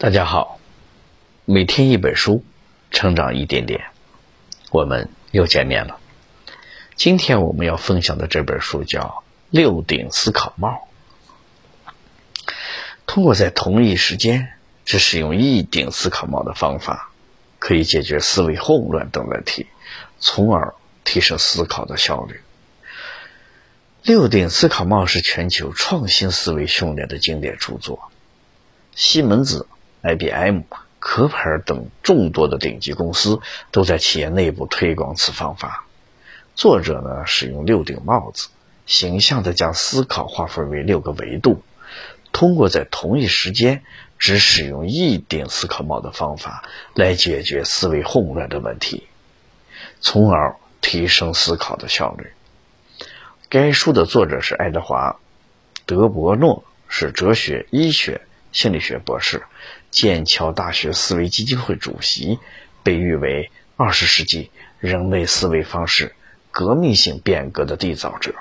大家好，每天一本书，成长一点点，我们又见面了。今天我们要分享的这本书叫《六顶思考帽》。通过在同一时间只使用一顶思考帽的方法，可以解决思维混乱等问题，从而提升思考的效率。六顶思考帽是全球创新思维训练的经典著作，西门子。IBM、壳牌等众多的顶级公司都在企业内部推广此方法。作者呢，使用六顶帽子，形象地将思考划分为六个维度，通过在同一时间只使用一顶思考帽的方法来解决思维混乱的问题，从而提升思考的效率。该书的作者是爱德华·德伯诺，是哲学、医学。心理学博士，剑桥大学思维基金会主席，被誉为二十世纪人类思维方式革命性变革的缔造者。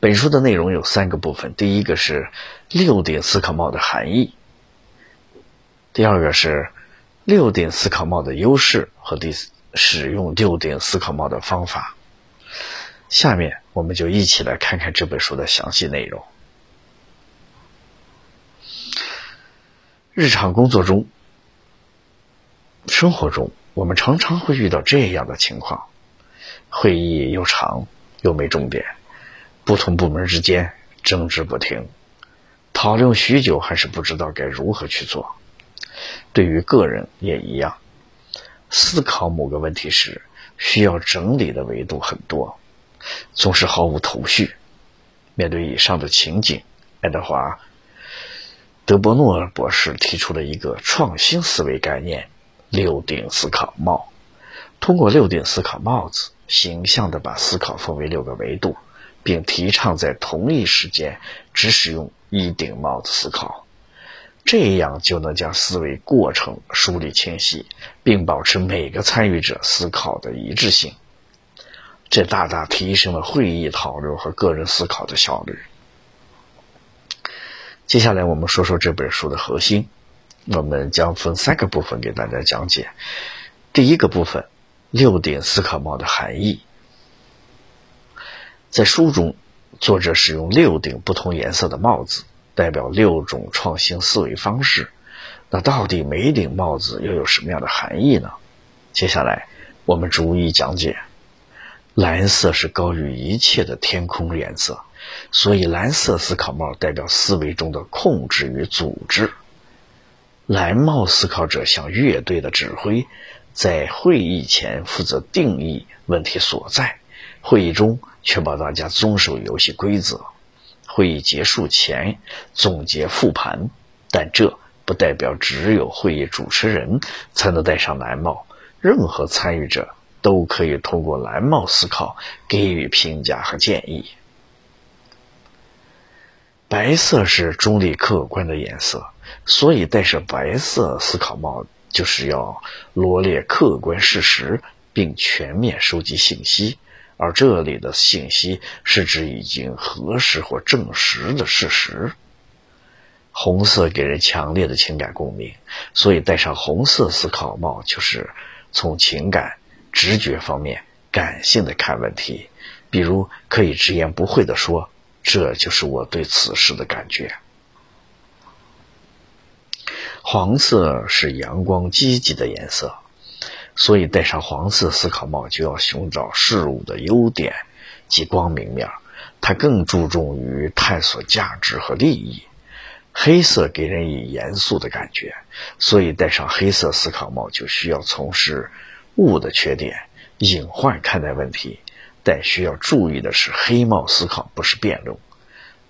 本书的内容有三个部分：第一个是六顶思考帽的含义；第二个是六顶思考帽的优势和第使用六顶思考帽的方法。下面我们就一起来看看这本书的详细内容。日常工作中、生活中，我们常常会遇到这样的情况：会议又长又没重点，不同部门之间争执不停，讨论许久还是不知道该如何去做。对于个人也一样，思考某个问题时，需要整理的维度很多，总是毫无头绪。面对以上的情景，爱德华。德伯诺尔博士提出了一个创新思维概念——六顶思考帽。通过六顶思考帽子，形象地把思考分为六个维度，并提倡在同一时间只使用一顶帽子思考，这样就能将思维过程梳理清晰，并保持每个参与者思考的一致性。这大大提升了会议讨论和个人思考的效率。接下来我们说说这本书的核心，我们将分三个部分给大家讲解。第一个部分，六顶思考帽的含义。在书中，作者使用六顶不同颜色的帽子，代表六种创新思维方式。那到底每一顶帽子又有什么样的含义呢？接下来我们逐一讲解。蓝色是高于一切的天空颜色。所以，蓝色思考帽代表思维中的控制与组织。蓝帽思考者像乐队的指挥，在会议前负责定义问题所在，会议中确保大家遵守游戏规则，会议结束前总结复盘。但这不代表只有会议主持人才能戴上蓝帽，任何参与者都可以通过蓝帽思考给予评价和建议。白色是中立客观的颜色，所以戴上白色思考帽就是要罗列客观事实，并全面收集信息。而这里的信息是指已经核实或证实的事实。红色给人强烈的情感共鸣，所以戴上红色思考帽就是从情感、直觉方面感性的看问题，比如可以直言不讳地说。这就是我对此事的感觉。黄色是阳光积极的颜色，所以戴上黄色思考帽就要寻找事物的优点及光明面。它更注重于探索价值和利益。黑色给人以严肃的感觉，所以戴上黑色思考帽就需要从事物的缺点，隐患看待问题。但需要注意的是，黑帽思考不是辩论，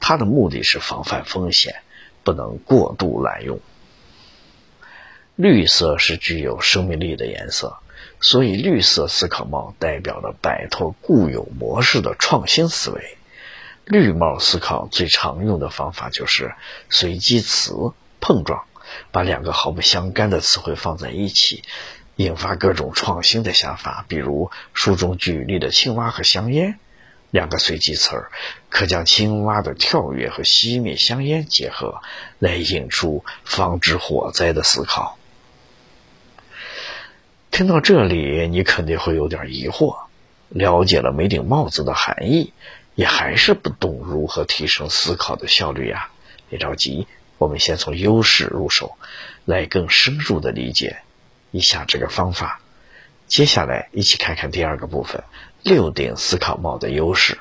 它的目的是防范风险，不能过度滥用。绿色是具有生命力的颜色，所以绿色思考帽代表了摆脱固有模式的创新思维。绿帽思考最常用的方法就是随机词碰撞，把两个毫不相干的词汇放在一起。引发各种创新的想法，比如书中举例的青蛙和香烟，两个随机词儿可将青蛙的跳跃和熄灭香烟结合，来引出防止火灾的思考。听到这里，你肯定会有点疑惑。了解了每顶帽子的含义，也还是不懂如何提升思考的效率呀？别着急，我们先从优势入手，来更深入的理解一下这个方法。接下来一起看看第二个部分：六顶思考帽的优势。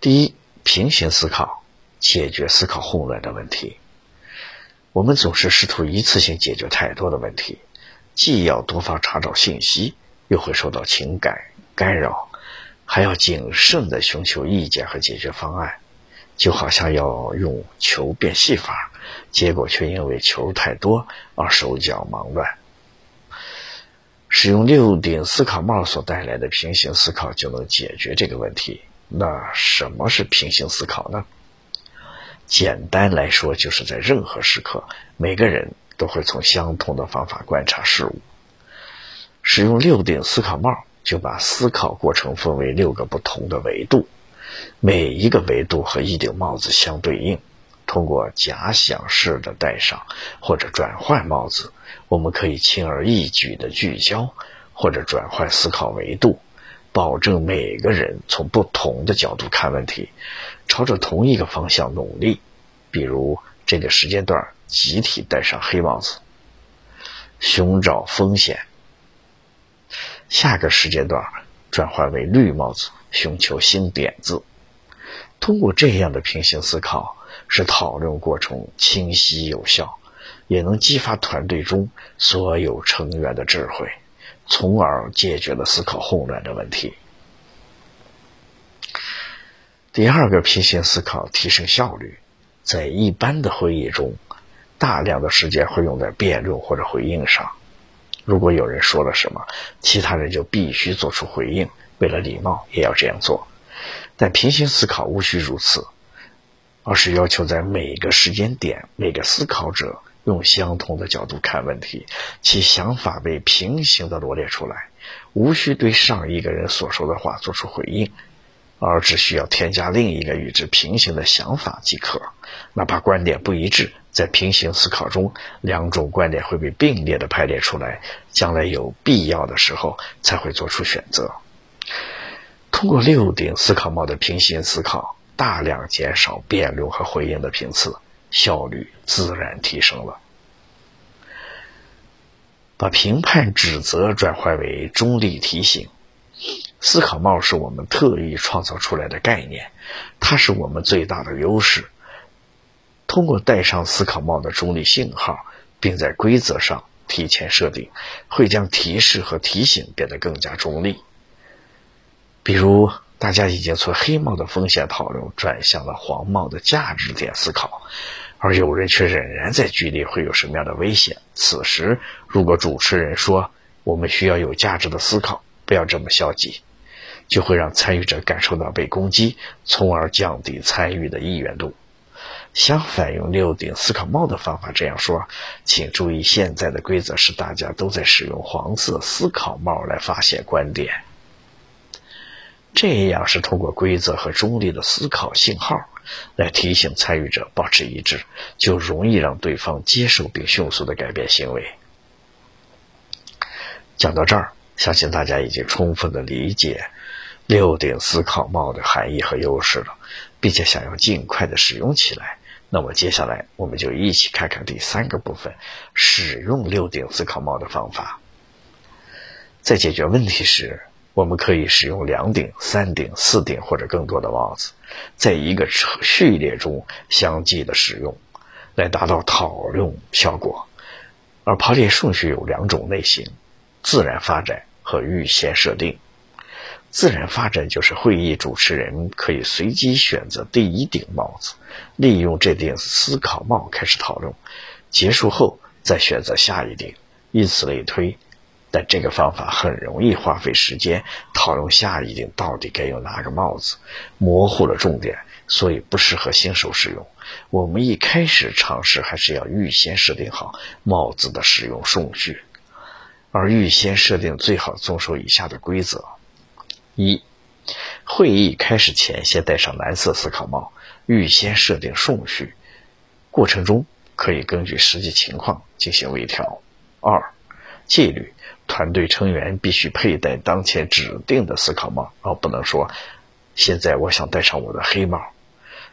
第一，平行思考，解决思考混乱的问题。我们总是试图一次性解决太多的问题，既要多方查找信息，又会受到情感干扰，还要谨慎地寻求意见和解决方案，就好像要用球变戏法，结果却因为球太多而手脚忙乱。使用六顶思考帽所带来的平行思考就能解决这个问题。那什么是平行思考呢？简单来说，就是在任何时刻，每个人都会从相同的方法观察事物。使用六顶思考帽，就把思考过程分为六个不同的维度，每一个维度和一顶帽子相对应。通过假想式的戴上或者转换帽子，我们可以轻而易举的聚焦或者转换思考维度。保证每个人从不同的角度看问题，朝着同一个方向努力。比如这个时间段集体戴上黑帽子，寻找风险；下个时间段转换为绿帽子，寻求新点子。通过这样的平行思考，使讨论过程清晰有效，也能激发团队中所有成员的智慧。从而解决了思考混乱的问题。第二个平行思考提升效率，在一般的会议中，大量的时间会用在辩论或者回应上。如果有人说了什么，其他人就必须做出回应，为了礼貌也要这样做。但平行思考无需如此，而是要求在每个时间点，每个思考者。用相同的角度看问题，其想法被平行的罗列出来，无需对上一个人所说的话做出回应，而只需要添加另一个与之平行的想法即可。哪怕观点不一致，在平行思考中，两种观点会被并列的排列出来，将来有必要的时候才会做出选择。通过六顶思考帽的平行思考，大量减少辩论和回应的频次。效率自然提升了。把评判指责转换为中立提醒，思考帽是我们特意创造出来的概念，它是我们最大的优势。通过戴上思考帽的中立信号，并在规则上提前设定，会将提示和提醒变得更加中立。比如。大家已经从黑帽的风险讨论转向了黄帽的价值点思考，而有人却仍然在局里会有什么样的危险？此时，如果主持人说我们需要有价值的思考，不要这么消极，就会让参与者感受到被攻击，从而降低参与的意愿度。相反，用六顶思考帽的方法这样说，请注意，现在的规则是大家都在使用黄色思考帽来发现观点。这样是通过规则和中立的思考信号来提醒参与者保持一致，就容易让对方接受并迅速的改变行为。讲到这儿，相信大家已经充分的理解六顶思考帽的含义和优势了，并且想要尽快的使用起来。那么接下来我们就一起看看第三个部分：使用六顶思考帽的方法。在解决问题时。我们可以使用两顶、三顶、四顶或者更多的帽子，在一个序列中相继的使用，来达到讨论效果。而排列顺序有两种类型：自然发展和预先设定。自然发展就是会议主持人可以随机选择第一顶帽子，利用这顶思考帽开始讨论，结束后再选择下一顶，以此类推。但这个方法很容易花费时间讨论下一顶到底该用哪个帽子，模糊了重点，所以不适合新手使用。我们一开始尝试还是要预先设定好帽子的使用顺序，而预先设定最好遵守以下的规则：一、会议开始前，先戴上蓝色思考帽，预先设定顺序，过程中可以根据实际情况进行微调。二、纪律，团队成员必须佩戴当前指定的思考帽，而不能说现在我想戴上我的黑帽。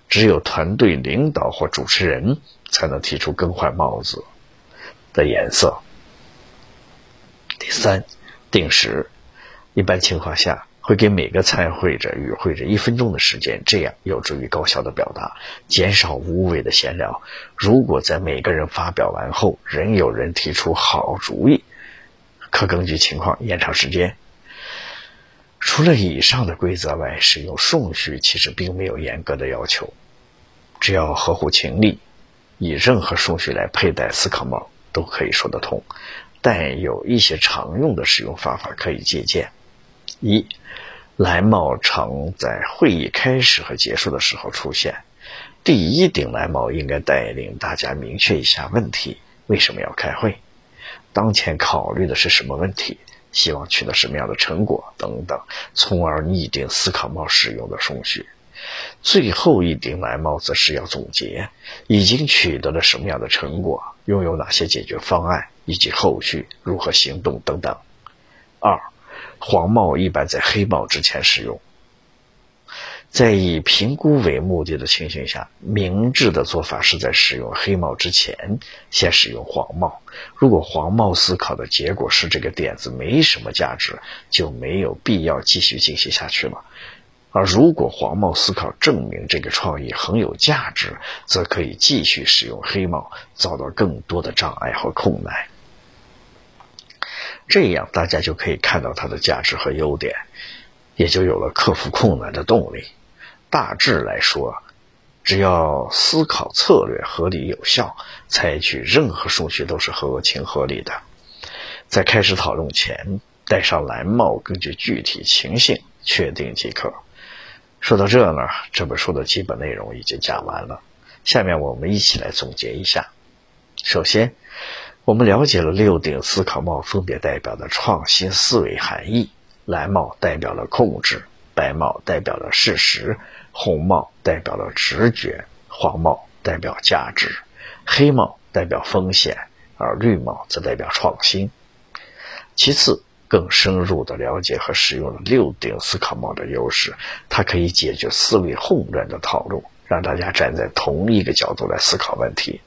只有团队领导或主持人才能提出更换帽子的颜色。第三，定时，一般情况下会给每个参会者与会者一分钟的时间，这样有助于高效的表达，减少无谓的闲聊。如果在每个人发表完后仍有人提出好主意，可根据情况延长时间。除了以上的规则外，使用顺序其实并没有严格的要求，只要合乎情理，以任何顺序来佩戴思考帽都可以说得通。但有一些常用的使用方法可以借鉴：一，蓝帽常在会议开始和结束的时候出现。第一顶蓝帽应该带领大家明确一下问题：为什么要开会？当前考虑的是什么问题？希望取得什么样的成果等等，从而拟定思考帽使用的顺序。最后一顶蓝帽子是要总结已经取得了什么样的成果，拥有哪些解决方案，以及后续如何行动等等。二，黄帽一般在黑帽之前使用。在以评估为目的的情形下，明智的做法是在使用黑帽之前，先使用黄帽。如果黄帽思考的结果是这个点子没什么价值，就没有必要继续进行下去了。而如果黄帽思考证明这个创意很有价值，则可以继续使用黑帽，遭到更多的障碍和困难。这样大家就可以看到它的价值和优点，也就有了克服困难的动力。大致来说，只要思考策略合理有效，采取任何顺序都是合情合理的。在开始讨论前，戴上蓝帽，根据具体情形确定即可。说到这呢，这本书的基本内容已经讲完了。下面我们一起来总结一下。首先，我们了解了六顶思考帽分别代表的创新思维含义。蓝帽代表了控制，白帽代表了事实。红帽代表了直觉，黄帽代表价值，黑帽代表风险，而绿帽则代表创新。其次，更深入的了解和使用了六顶思考帽的优势，它可以解决思维混乱的套路，让大家站在同一个角度来思考问题，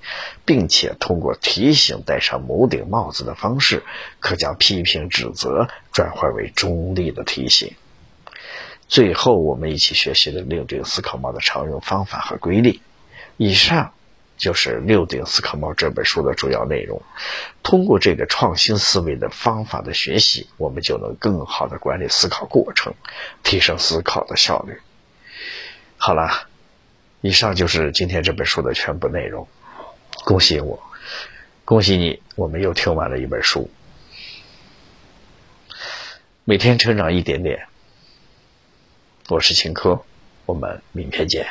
并且通过提醒戴上某顶帽子的方式，可将批评指责转化为中立的提醒。最后，我们一起学习了六顶思考帽的常用方法和规律。以上就是《六顶思考帽》这本书的主要内容。通过这个创新思维的方法的学习，我们就能更好的管理思考过程，提升思考的效率。好了，以上就是今天这本书的全部内容。恭喜我，恭喜你，我们又听完了一本书。每天成长一点点。我是秦科，我们明天见。